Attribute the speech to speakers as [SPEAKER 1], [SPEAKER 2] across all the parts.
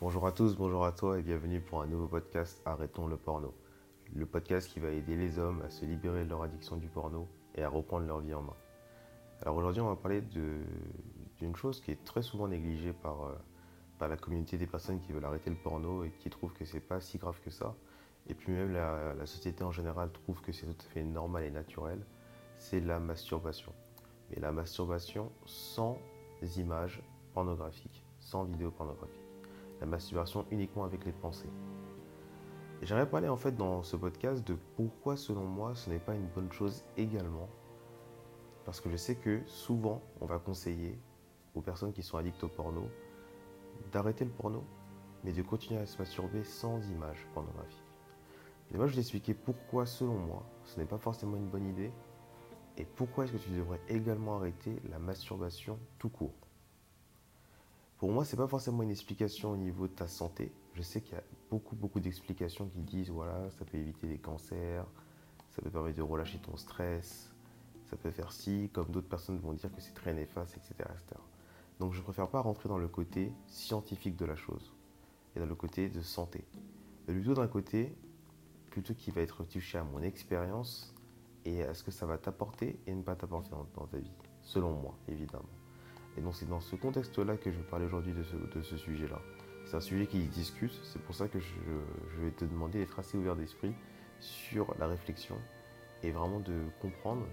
[SPEAKER 1] Bonjour à tous, bonjour à toi et bienvenue pour un nouveau podcast Arrêtons le porno. Le podcast qui va aider les hommes à se libérer de leur addiction du porno et à reprendre leur vie en main. Alors aujourd'hui on va parler d'une chose qui est très souvent négligée par, euh, par la communauté des personnes qui veulent arrêter le porno et qui trouvent que c'est pas si grave que ça. Et puis même la, la société en général trouve que c'est tout à fait normal et naturel. C'est la masturbation. Mais la masturbation sans images pornographiques, sans vidéos pornographiques. La masturbation uniquement avec les pensées. J'aimerais parler en fait dans ce podcast de pourquoi selon moi ce n'est pas une bonne chose également. Parce que je sais que souvent on va conseiller aux personnes qui sont addictes au porno d'arrêter le porno, mais de continuer à se masturber sans images pornographiques. Et moi je vais expliquer pourquoi selon moi ce n'est pas forcément une bonne idée et pourquoi est-ce que tu devrais également arrêter la masturbation tout court. Pour moi, ce n'est pas forcément une explication au niveau de ta santé. Je sais qu'il y a beaucoup, beaucoup d'explications qui disent voilà, ça peut éviter les cancers, ça peut permettre de relâcher ton stress, ça peut faire ci, comme d'autres personnes vont dire que c'est très néfaste, etc., Donc je préfère pas rentrer dans le côté scientifique de la chose et dans le côté de santé. Mais plutôt d'un côté, plutôt qui va être touché à mon expérience et à ce que ça va t'apporter et ne pas t'apporter dans ta vie, selon moi, évidemment. Et donc c'est dans ce contexte-là que je vais parler aujourd'hui de ce, sujet-là. C'est un sujet qui discute, c'est pour ça que je, vais te demander d'être assez ouvert d'esprit sur la réflexion et vraiment de comprendre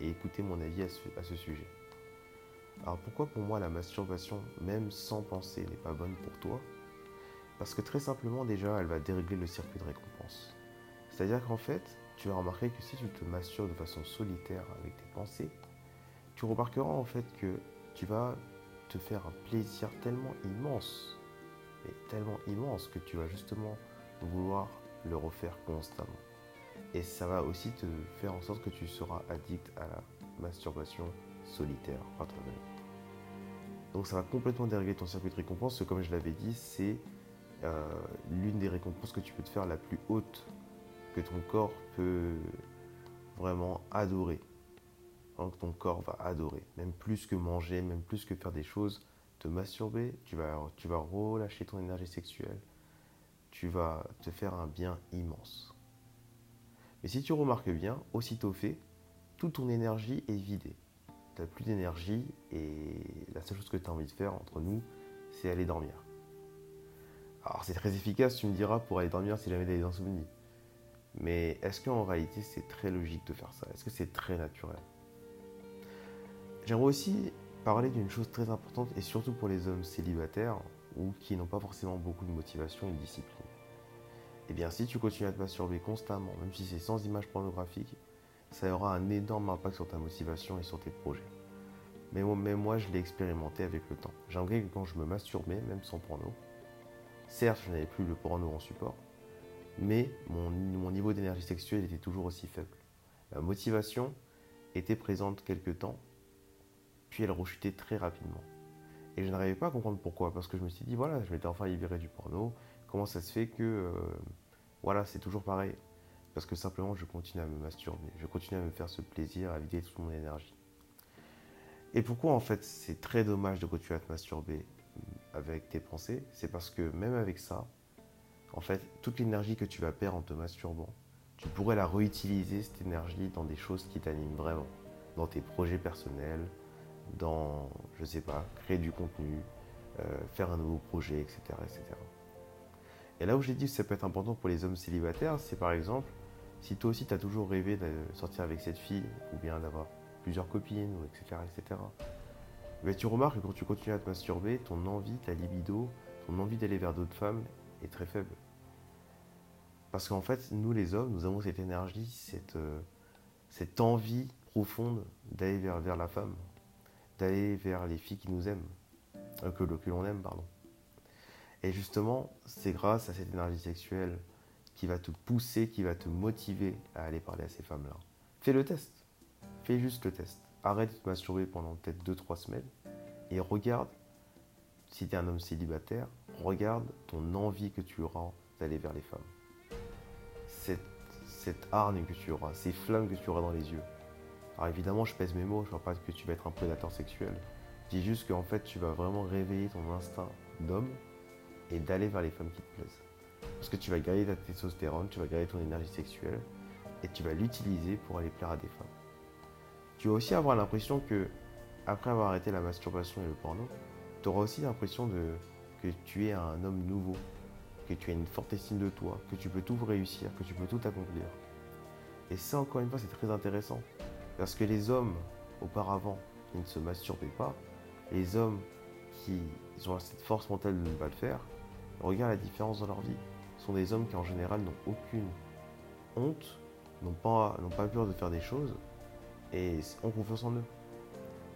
[SPEAKER 1] et écouter mon avis à ce, sujet. Alors pourquoi pour moi la masturbation, même sans penser, n'est pas bonne pour toi? Parce que très simplement déjà, elle va dérégler le circuit de récompense. C'est-à-dire qu'en fait, tu vas remarquer que si tu te masturbes de façon solitaire avec tes pensées, tu remarqueras en fait que tu vas te faire un plaisir tellement immense, mais tellement immense que tu vas justement vouloir le refaire constamment. Et ça va aussi te faire en sorte que tu seras addict à la masturbation solitaire par toi-même. Donc ça va complètement dérégler ton circuit de récompense, comme je l'avais dit, c'est euh, l'une des récompenses que tu peux te faire la plus haute, que ton corps peut vraiment adorer que ton corps va adorer, même plus que manger, même plus que faire des choses, te masturber, tu vas, tu vas relâcher ton énergie sexuelle, tu vas te faire un bien immense. Mais si tu remarques bien, aussitôt fait, toute ton énergie est vidée. Tu n'as plus d'énergie et la seule chose que tu as envie de faire entre nous, c'est aller dormir. Alors c'est très efficace, tu me diras, pour aller dormir si jamais tu as des Mais est-ce qu'en réalité c'est très logique de faire ça? Est-ce que c'est très naturel? J'aimerais aussi parler d'une chose très importante et surtout pour les hommes célibataires ou qui n'ont pas forcément beaucoup de motivation et de discipline. Eh bien, si tu continues à te masturber constamment, même si c'est sans images pornographiques, ça aura un énorme impact sur ta motivation et sur tes projets. Mais moi, je l'ai expérimenté avec le temps. J'ai remarqué que quand je me masturbais, même sans porno, certes, je n'avais plus le porno en support, mais mon, niveau d'énergie sexuelle était toujours aussi faible. La motivation était présente quelque temps, puis elle rechutait très rapidement. Et je n'arrivais pas à comprendre pourquoi, parce que je me suis dit, voilà, je m'étais enfin libéré du porno, comment ça se fait que, euh, voilà, c'est toujours pareil? Parce que simplement, je continue à me masturber, je continue à me faire ce plaisir, à vider toute mon énergie. Et pourquoi, en fait, c'est très dommage de continuer à te masturber euh, avec tes pensées? C'est parce que même avec ça, en fait, toute l'énergie que tu vas perdre en te masturbant, tu pourrais la réutiliser, cette énergie, dans des choses qui t'animent vraiment, dans tes projets personnels, dans, je sais pas, créer du contenu, euh, faire un nouveau projet, etc., etc. Et là où j'ai dit que ça peut être important pour les hommes célibataires, c'est par exemple, si toi aussi tu as toujours rêvé de sortir avec cette fille, ou bien d'avoir plusieurs copines, etc., etc., mais tu remarques que quand tu continues à te masturber, ton envie, ta libido, ton envie d'aller vers d'autres femmes est très faible. Parce qu'en fait, nous les hommes, nous avons cette énergie, cette, euh, envie profonde d'aller vers la femme d'aller vers les filles qui nous aiment, euh, que, l'on aime, pardon. Et justement, c'est grâce à cette énergie sexuelle qui va te pousser, qui va te motiver à aller parler à ces femmes-là. Fais le test. Fais juste le test. Arrête de te masturber pendant peut-être 2-3 semaines et regarde, si tu es un homme célibataire, regarde ton envie que tu auras d'aller vers les femmes. Cette, cette que tu auras, ces flammes que tu auras dans les yeux. Alors évidemment, je pèse mes mots, je ne vois pas que tu vas être un prédateur sexuel. Je dis juste qu'en fait, tu vas vraiment réveiller ton instinct d'homme et d'aller vers les femmes qui te plaisent. Parce que tu vas garder ta testostérone, tu vas garder ton énergie sexuelle et tu vas l'utiliser pour aller plaire à des femmes. Tu vas aussi avoir l'impression que, après avoir arrêté la masturbation et le porno, tu auras aussi l'impression de, que tu es un homme nouveau, que tu as une forte estime de toi, que tu peux tout réussir, que tu peux tout accomplir. Et ça, encore une fois, c'est très intéressant. Parce que les hommes, auparavant, qui ne se masturbaient pas, les hommes qui ont cette force mentale de ne pas le faire, regarde la différence dans leur vie. Ce sont des hommes qui, en général, n'ont aucune honte, n'ont pas, pas peur de faire des choses et ont confiance en eux.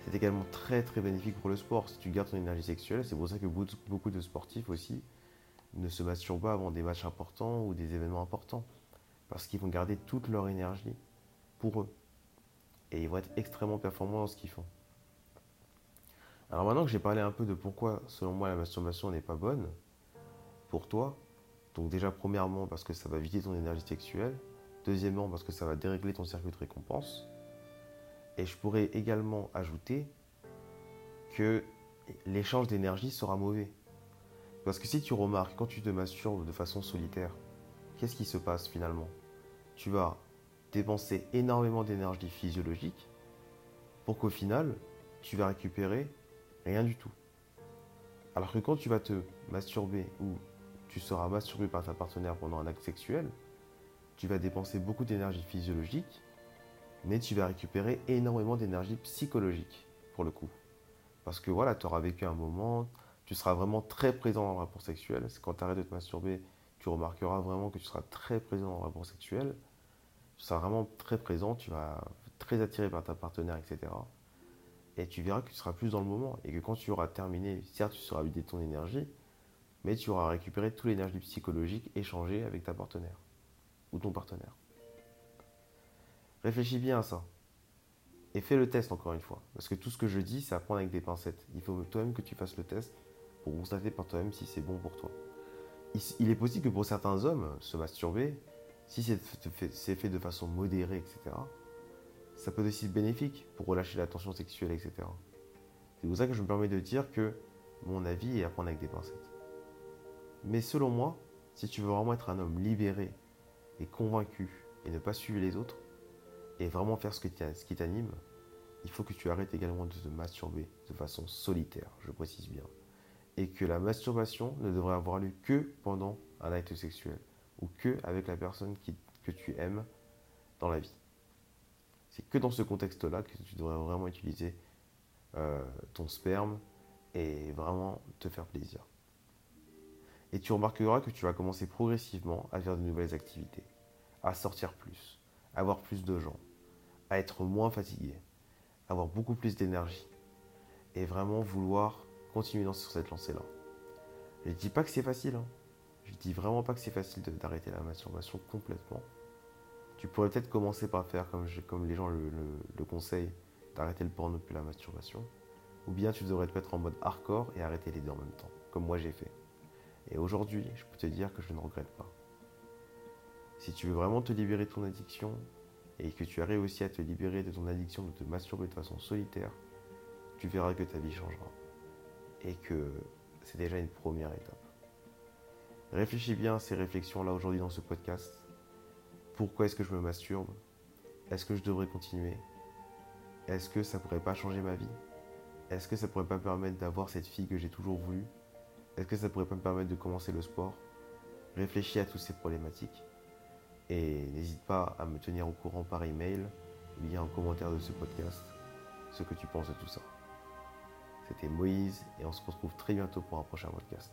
[SPEAKER 1] C'est également très très bénéfique pour le sport. Si tu gardes ton énergie sexuelle, c'est pour ça que beaucoup de sportifs aussi ne se masturbent pas avant des matchs importants ou des événements importants. Parce qu'ils vont garder toute leur énergie pour eux. Et ils vont être extrêmement performants dans ce qu'ils font. Alors maintenant que j'ai parlé un peu de pourquoi, selon moi, la masturbation n'est pas bonne pour toi, donc déjà premièrement parce que ça va vider ton énergie sexuelle, deuxièmement parce que ça va dérégler ton circuit de récompense, et je pourrais également ajouter que l'échange d'énergie sera mauvais. Parce que si tu remarques, quand tu te masturbes de façon solitaire, qu'est-ce qui se passe finalement? Tu vas dépenser énormément d'énergie physiologique pour qu'au final, tu vas récupérer rien du tout. Alors que quand tu vas te masturber ou tu seras masturbé par ta partenaire pendant un acte sexuel, tu vas dépenser beaucoup d'énergie physiologique, mais tu vas récupérer énormément d'énergie psychologique pour le coup. Parce que voilà, tu auras vécu un moment, tu seras vraiment très présent dans le rapport sexuel. Quand tu arrêtes de te masturber, tu remarqueras vraiment que tu seras très présent dans le rapport sexuel. Seras vraiment très présent, tu vas très attiré par ta partenaire, etc. Et tu verras que tu seras plus dans le moment. Et que quand tu auras terminé, certes, tu seras vidé de ton énergie, mais tu auras récupéré toute l'énergie psychologique échangée avec ta partenaire ou ton partenaire. Réfléchis bien à ça. Et fais le test encore une fois. Parce que tout ce que je dis, c'est à prendre avec des pincettes. Il faut toi-même que tu fasses le test pour constater par toi-même si c'est bon pour toi. Il est possible que pour certains hommes, se masturber, si c'est fait de façon modérée, etc., ça peut aussi être bénéfique pour relâcher la tension sexuelle, etc. C'est pour ça que je me permets de dire que mon avis est à prendre avec des pincettes. Mais selon moi, si tu veux vraiment être un homme libéré et convaincu et ne pas suivre les autres, et vraiment faire ce, ce qui t'anime, il faut que tu arrêtes également de te masturber de façon solitaire, je précise bien et que la masturbation ne devrait avoir lieu que pendant un acte sexuel ou que avec la personne que tu aimes dans la vie. C'est que dans ce contexte-là que tu devrais vraiment utiliser euh, ton sperme et vraiment te faire plaisir. Et tu remarqueras que tu vas commencer progressivement à faire de nouvelles activités, à sortir plus, à avoir plus de gens, à être moins fatigué, à avoir beaucoup plus d'énergie et vraiment vouloir continuer sur cette lancée-là. Je ne dis pas que c'est facile. Hein. Je dis vraiment pas que c'est facile d'arrêter la masturbation complètement. Tu pourrais peut-être commencer par faire comme, les gens le, conseillent, d'arrêter le porno puis la masturbation. Ou bien tu devrais te mettre en mode hardcore et arrêter les deux en même temps, comme moi j'ai fait. Et aujourd'hui, je peux te dire que je ne regrette pas. Si tu veux vraiment te libérer de ton addiction et que tu arrives aussi à te libérer de ton addiction de te masturber de façon solitaire, tu verras que ta vie changera et que c'est déjà une première étape. Réfléchis bien à ces réflexions-là aujourd'hui dans ce podcast. Pourquoi est-ce que je me masturbe? Est-ce que je devrais continuer? Est-ce que ça pourrait pas changer ma vie? Est-ce que ça pourrait pas me permettre d'avoir cette fille que j'ai toujours voulu? Est-ce que ça pourrait pas me permettre de commencer le sport? Réfléchis à toutes ces problématiques et n'hésite pas à me tenir au courant par email ou bien en commentaire de ce podcast ce que tu penses de tout ça. C'était Moïse et on se retrouve très bientôt pour un prochain podcast.